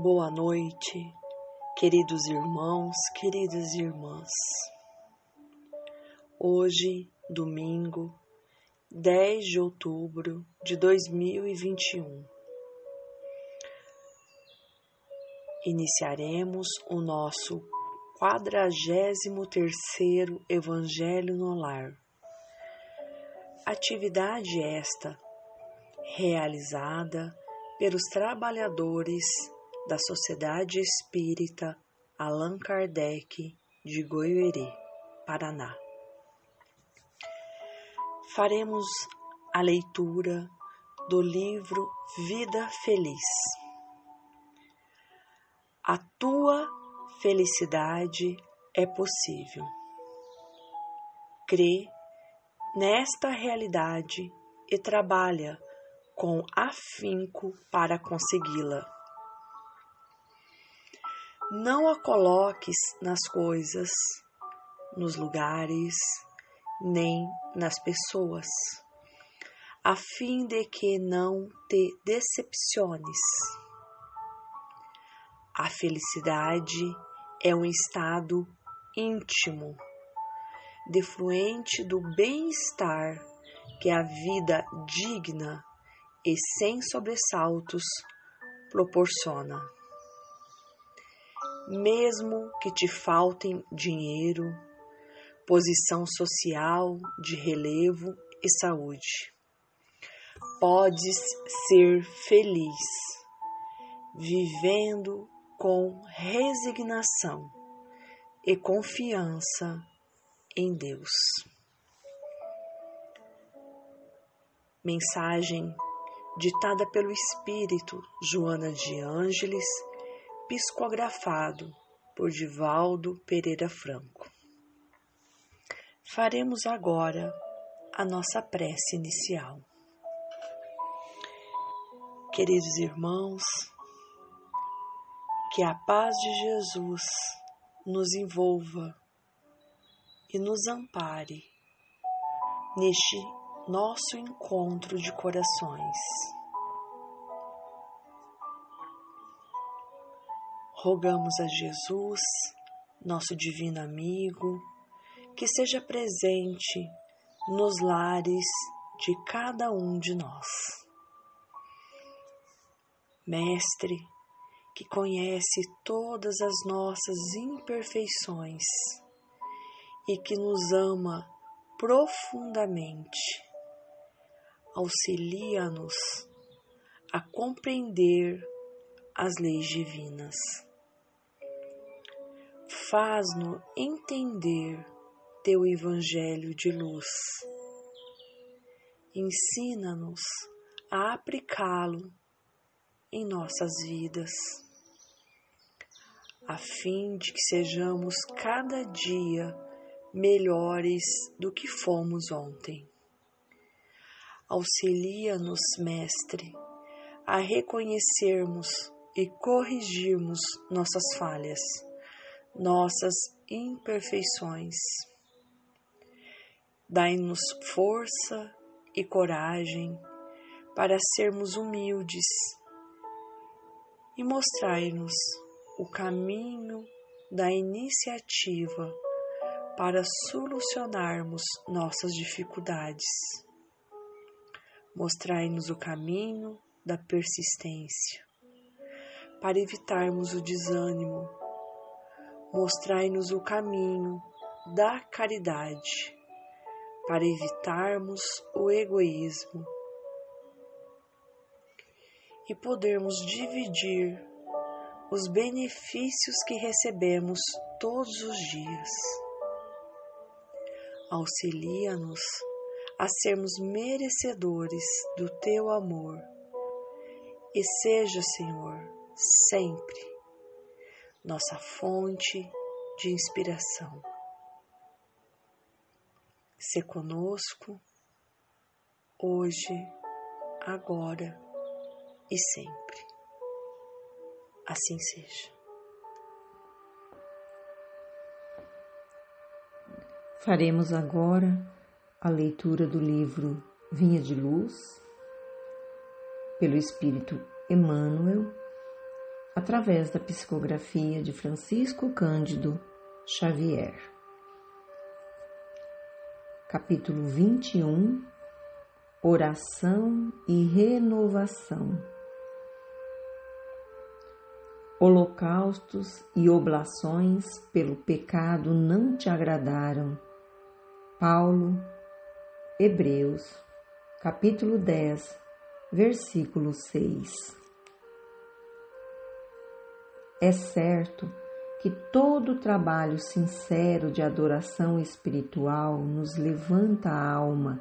Boa noite, queridos irmãos, queridas irmãs. Hoje, domingo, 10 de outubro de 2021, iniciaremos o nosso 43º Evangelho no Lar. Atividade esta realizada pelos trabalhadores da Sociedade Espírita Allan Kardec de Goiôerê, Paraná. Faremos a leitura do livro Vida Feliz. A tua felicidade é possível. Crê nesta realidade e trabalha com afinco para consegui-la. Não a coloques nas coisas, nos lugares, nem nas pessoas, a fim de que não te decepciones. A felicidade é um estado íntimo, defluente do bem-estar que a vida digna e sem sobressaltos proporciona mesmo que te faltem dinheiro, posição social de relevo e saúde. Podes ser feliz, vivendo com resignação e confiança em Deus. Mensagem ditada pelo Espírito Joana de Ângeles psicografado por Divaldo Pereira Franco. Faremos agora a nossa prece inicial. Queridos irmãos, que a paz de Jesus nos envolva e nos ampare neste nosso encontro de corações. Rogamos a Jesus, nosso divino amigo, que seja presente nos lares de cada um de nós. Mestre, que conhece todas as nossas imperfeições e que nos ama profundamente, auxilia-nos a compreender as leis divinas faz-nos entender teu Evangelho de luz. Ensina-nos a aplicá-lo em nossas vidas, a fim de que sejamos cada dia melhores do que fomos ontem. Auxilia-nos, Mestre, a reconhecermos e corrigirmos nossas falhas nossas imperfeições. Dai-nos força e coragem para sermos humildes e mostrai-nos o caminho da iniciativa para solucionarmos nossas dificuldades. Mostrai-nos o caminho da persistência para evitarmos o desânimo mostrai-nos o caminho da caridade para evitarmos o egoísmo e podermos dividir os benefícios que recebemos todos os dias. Auxilia-nos a sermos merecedores do teu amor e seja, Senhor, sempre nossa fonte de inspiração. Se conosco, hoje, agora e sempre. Assim seja. Faremos agora a leitura do livro Vinha de Luz, pelo Espírito Emmanuel através da psicografia de Francisco Cândido Xavier. Capítulo 21 Oração e Renovação Holocaustos e oblações pelo pecado não te agradaram. Paulo, Hebreus, capítulo 10, versículo 6. É certo que todo trabalho sincero de adoração espiritual nos levanta a alma,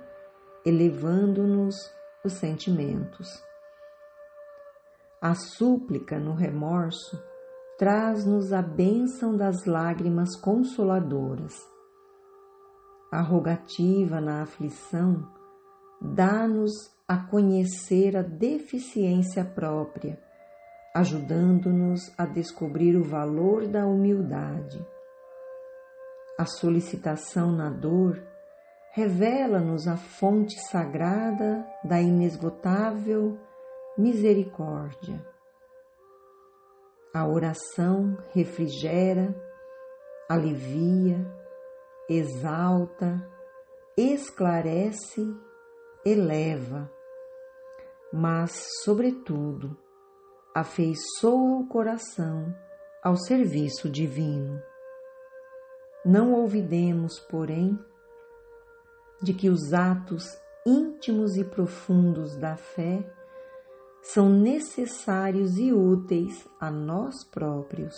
elevando-nos os sentimentos. A súplica no remorso traz-nos a bênção das lágrimas consoladoras. A rogativa na aflição dá-nos a conhecer a deficiência própria, ajudando-nos a descobrir o valor da humildade. A solicitação na dor revela-nos a fonte sagrada da inesgotável misericórdia. A oração refrigera, alivia, exalta, esclarece, eleva, mas, sobretudo, afeiçoa o coração ao serviço divino. Não ouvidemos, porém, de que os atos íntimos e profundos da fé são necessários e úteis a nós próprios.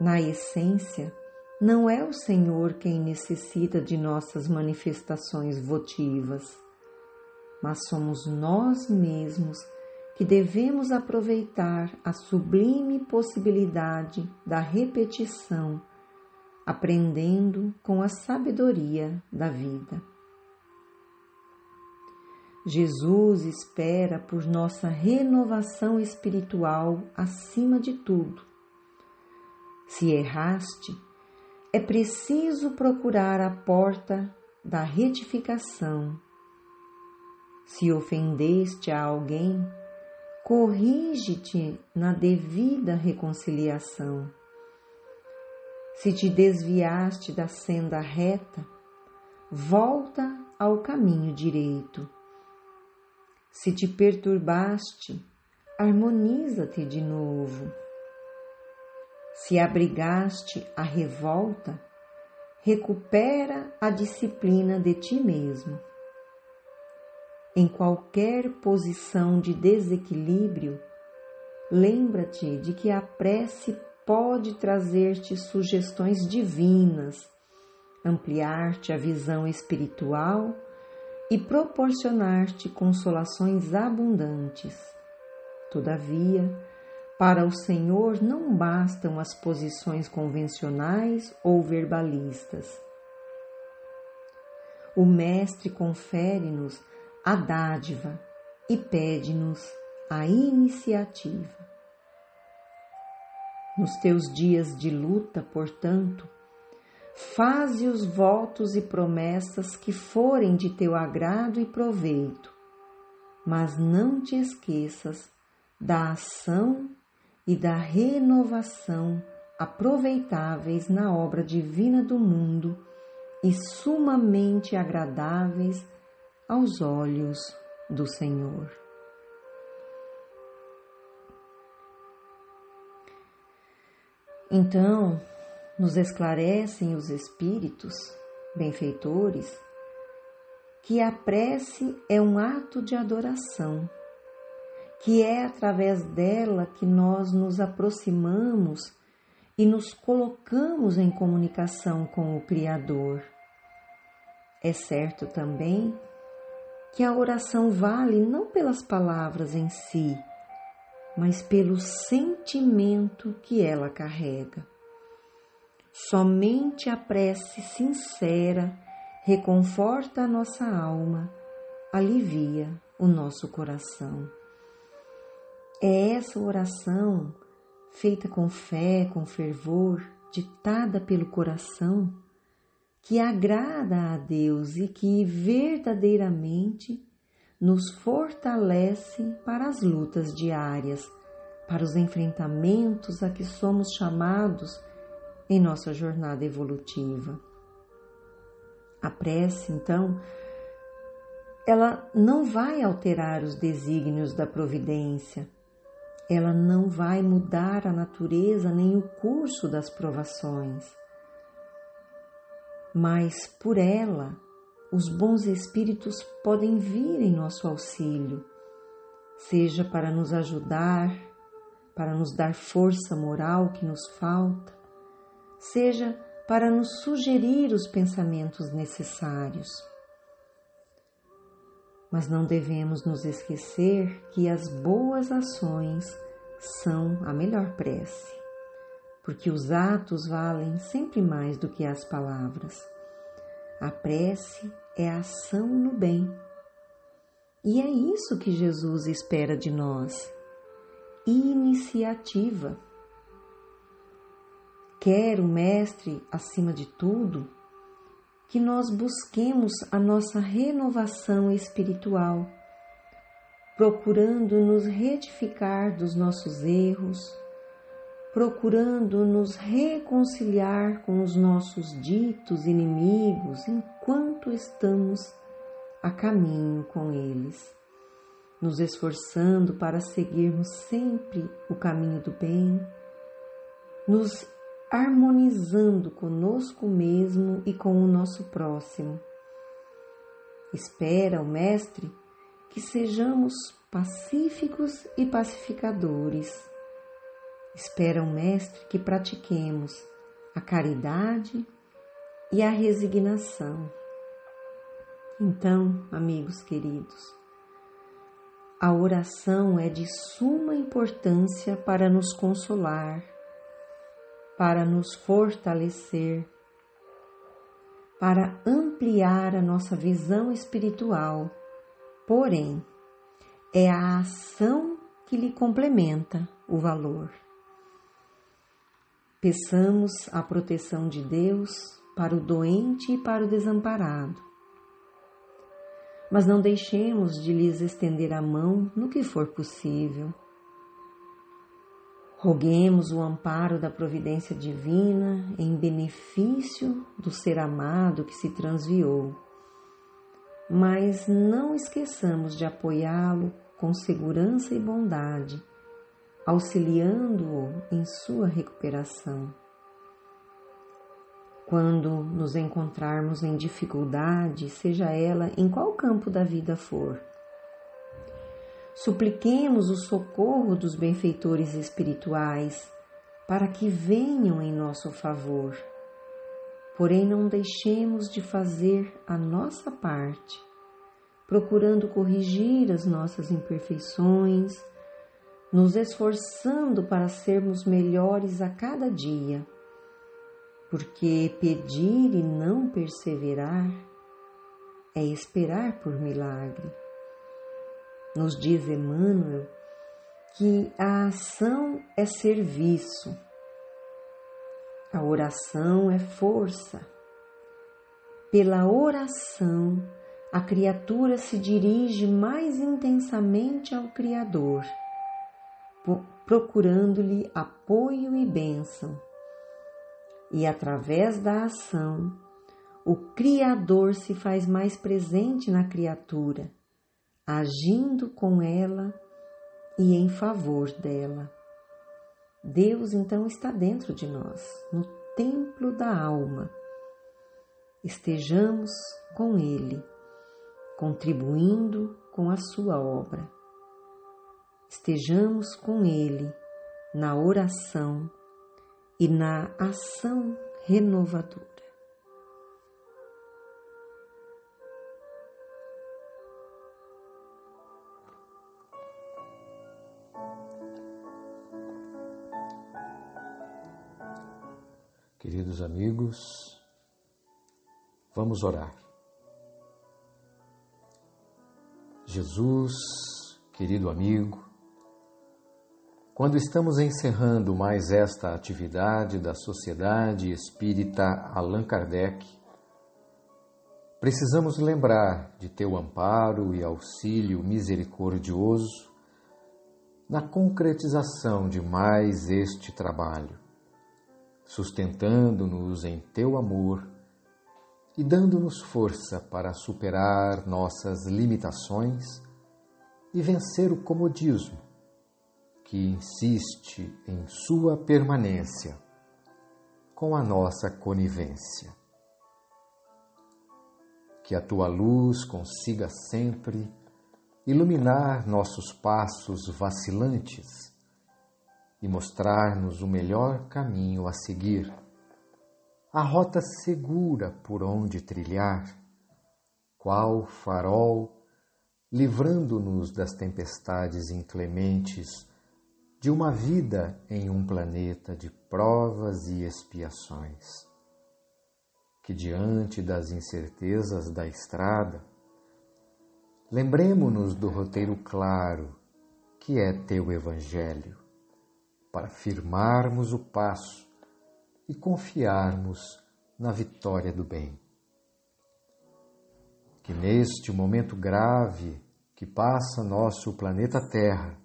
Na essência, não é o Senhor quem necessita de nossas manifestações votivas, mas somos nós mesmos que devemos aproveitar a sublime possibilidade da repetição, aprendendo com a sabedoria da vida. Jesus espera por nossa renovação espiritual acima de tudo. Se erraste, é preciso procurar a porta da retificação. Se ofendeste a alguém, corrige-te na devida reconciliação. Se te desviaste da senda reta, volta ao caminho direito. Se te perturbaste, harmoniza-te de novo. Se abrigaste a revolta, recupera a disciplina de ti mesmo. Em qualquer posição de desequilíbrio, lembra-te de que a prece pode trazer-te sugestões divinas, ampliar-te a visão espiritual e proporcionar-te consolações abundantes. Todavia, para o Senhor não bastam as posições convencionais ou verbalistas. O Mestre confere-nos a dádiva e pede-nos a iniciativa. Nos teus dias de luta, portanto, faze os votos e promessas que forem de teu agrado e proveito, mas não te esqueças da ação e da renovação aproveitáveis na obra divina do mundo e sumamente agradáveis aos olhos do Senhor. Então, nos esclarecem os espíritos benfeitores que a prece é um ato de adoração, que é através dela que nós nos aproximamos e nos colocamos em comunicação com o Criador. É certo também que a oração vale não pelas palavras em si, mas pelo sentimento que ela carrega. Somente a prece sincera reconforta a nossa alma, alivia o nosso coração. É essa oração, feita com fé, com fervor, ditada pelo coração, que agrada a Deus e que verdadeiramente nos fortalece para as lutas diárias, para os enfrentamentos a que somos chamados em nossa jornada evolutiva. A prece, então, ela não vai alterar os desígnios da providência, ela não vai mudar a natureza nem o curso das provações. Mas por ela, os bons espíritos podem vir em nosso auxílio, seja para nos ajudar, para nos dar força moral que nos falta, seja para nos sugerir os pensamentos necessários. Mas não devemos nos esquecer que as boas ações são a melhor prece, porque os atos valem sempre mais do que as palavras. A prece é a ação no bem. E é isso que Jesus espera de nós: iniciativa. Quer o Mestre, acima de tudo, que nós busquemos a nossa renovação espiritual, procurando nos retificar dos nossos erros, procurando nos reconciliar com os nossos ditos inimigos enquanto estamos a caminho com eles, nos esforçando para seguirmos sempre o caminho do bem, nos harmonizando conosco mesmo e com o nosso próximo. Espera o Mestre que sejamos pacíficos e pacificadores. Espera o Mestre que pratiquemos a caridade e a resignação. Então, amigos queridos, a oração é de suma importância para nos consolar para nos fortalecer, para ampliar a nossa visão espiritual. Porém, é a ação que lhe complementa o valor. Peçamos a proteção de Deus para o doente e para o desamparado. Mas não deixemos de lhes estender a mão no que for possível Roguemos o amparo da providência divina em benefício do ser amado que se transviou, mas não esqueçamos de apoiá-lo com segurança e bondade, auxiliando-o em sua recuperação. Quando nos encontrarmos em dificuldade, seja ela em qual campo da vida for, Supliquemos o socorro dos benfeitores espirituais para que venham em nosso favor. Porém, não deixemos de fazer a nossa parte, procurando corrigir as nossas imperfeições, nos esforçando para sermos melhores a cada dia, porque pedir e não perseverar é esperar por milagre. Nos diz Emmanuel que a ação é serviço, a oração é força. Pela oração, a criatura se dirige mais intensamente ao Criador, procurando-lhe apoio e bênção. E através da ação, o Criador se faz mais presente na criatura agindo com ela e em favor dela. Deus então está dentro de nós, no templo da alma. Estejamos com Ele, contribuindo com a Sua obra. Estejamos com Ele na oração e na ação renovadora. Queridos amigos, vamos orar. Jesus, querido amigo, quando estamos encerrando mais esta atividade da Sociedade Espírita Allan Kardec, precisamos lembrar de teu amparo e auxílio misericordioso na concretização de mais este trabalho, sustentando-nos em teu amor e dando-nos força para superar nossas limitações e vencer o comodismo que insiste em sua permanência com a nossa conivência. Que a tua luz consiga sempre iluminar nossos passos vacilantes e mostrar-nos o melhor caminho a seguir, a rota segura por onde trilhar, qual farol, livrando-nos das tempestades inclementes de uma vida em um planeta de provas e expiações. Que diante das incertezas da estrada, lembremos-nos do roteiro claro que é teu Evangelho, para firmarmos o passo e confiarmos na vitória do bem. Que neste momento grave que passa nosso planeta Terra,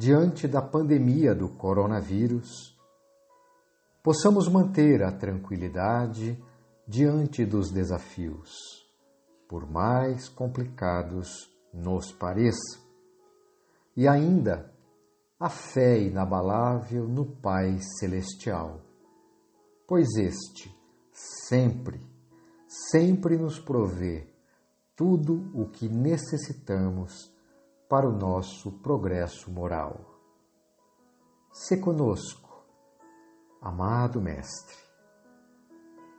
diante da pandemia do coronavírus, possamos manter a tranquilidade diante dos desafios, por mais complicados nos pareçam, e ainda a fé inabalável no Pai Celestial, pois este sempre, sempre nos provê tudo o que necessitamos para o nosso progresso moral. Se conosco, amado Mestre,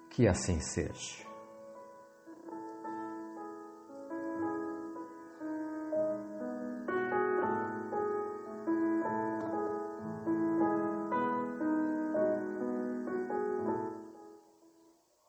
que assim seja.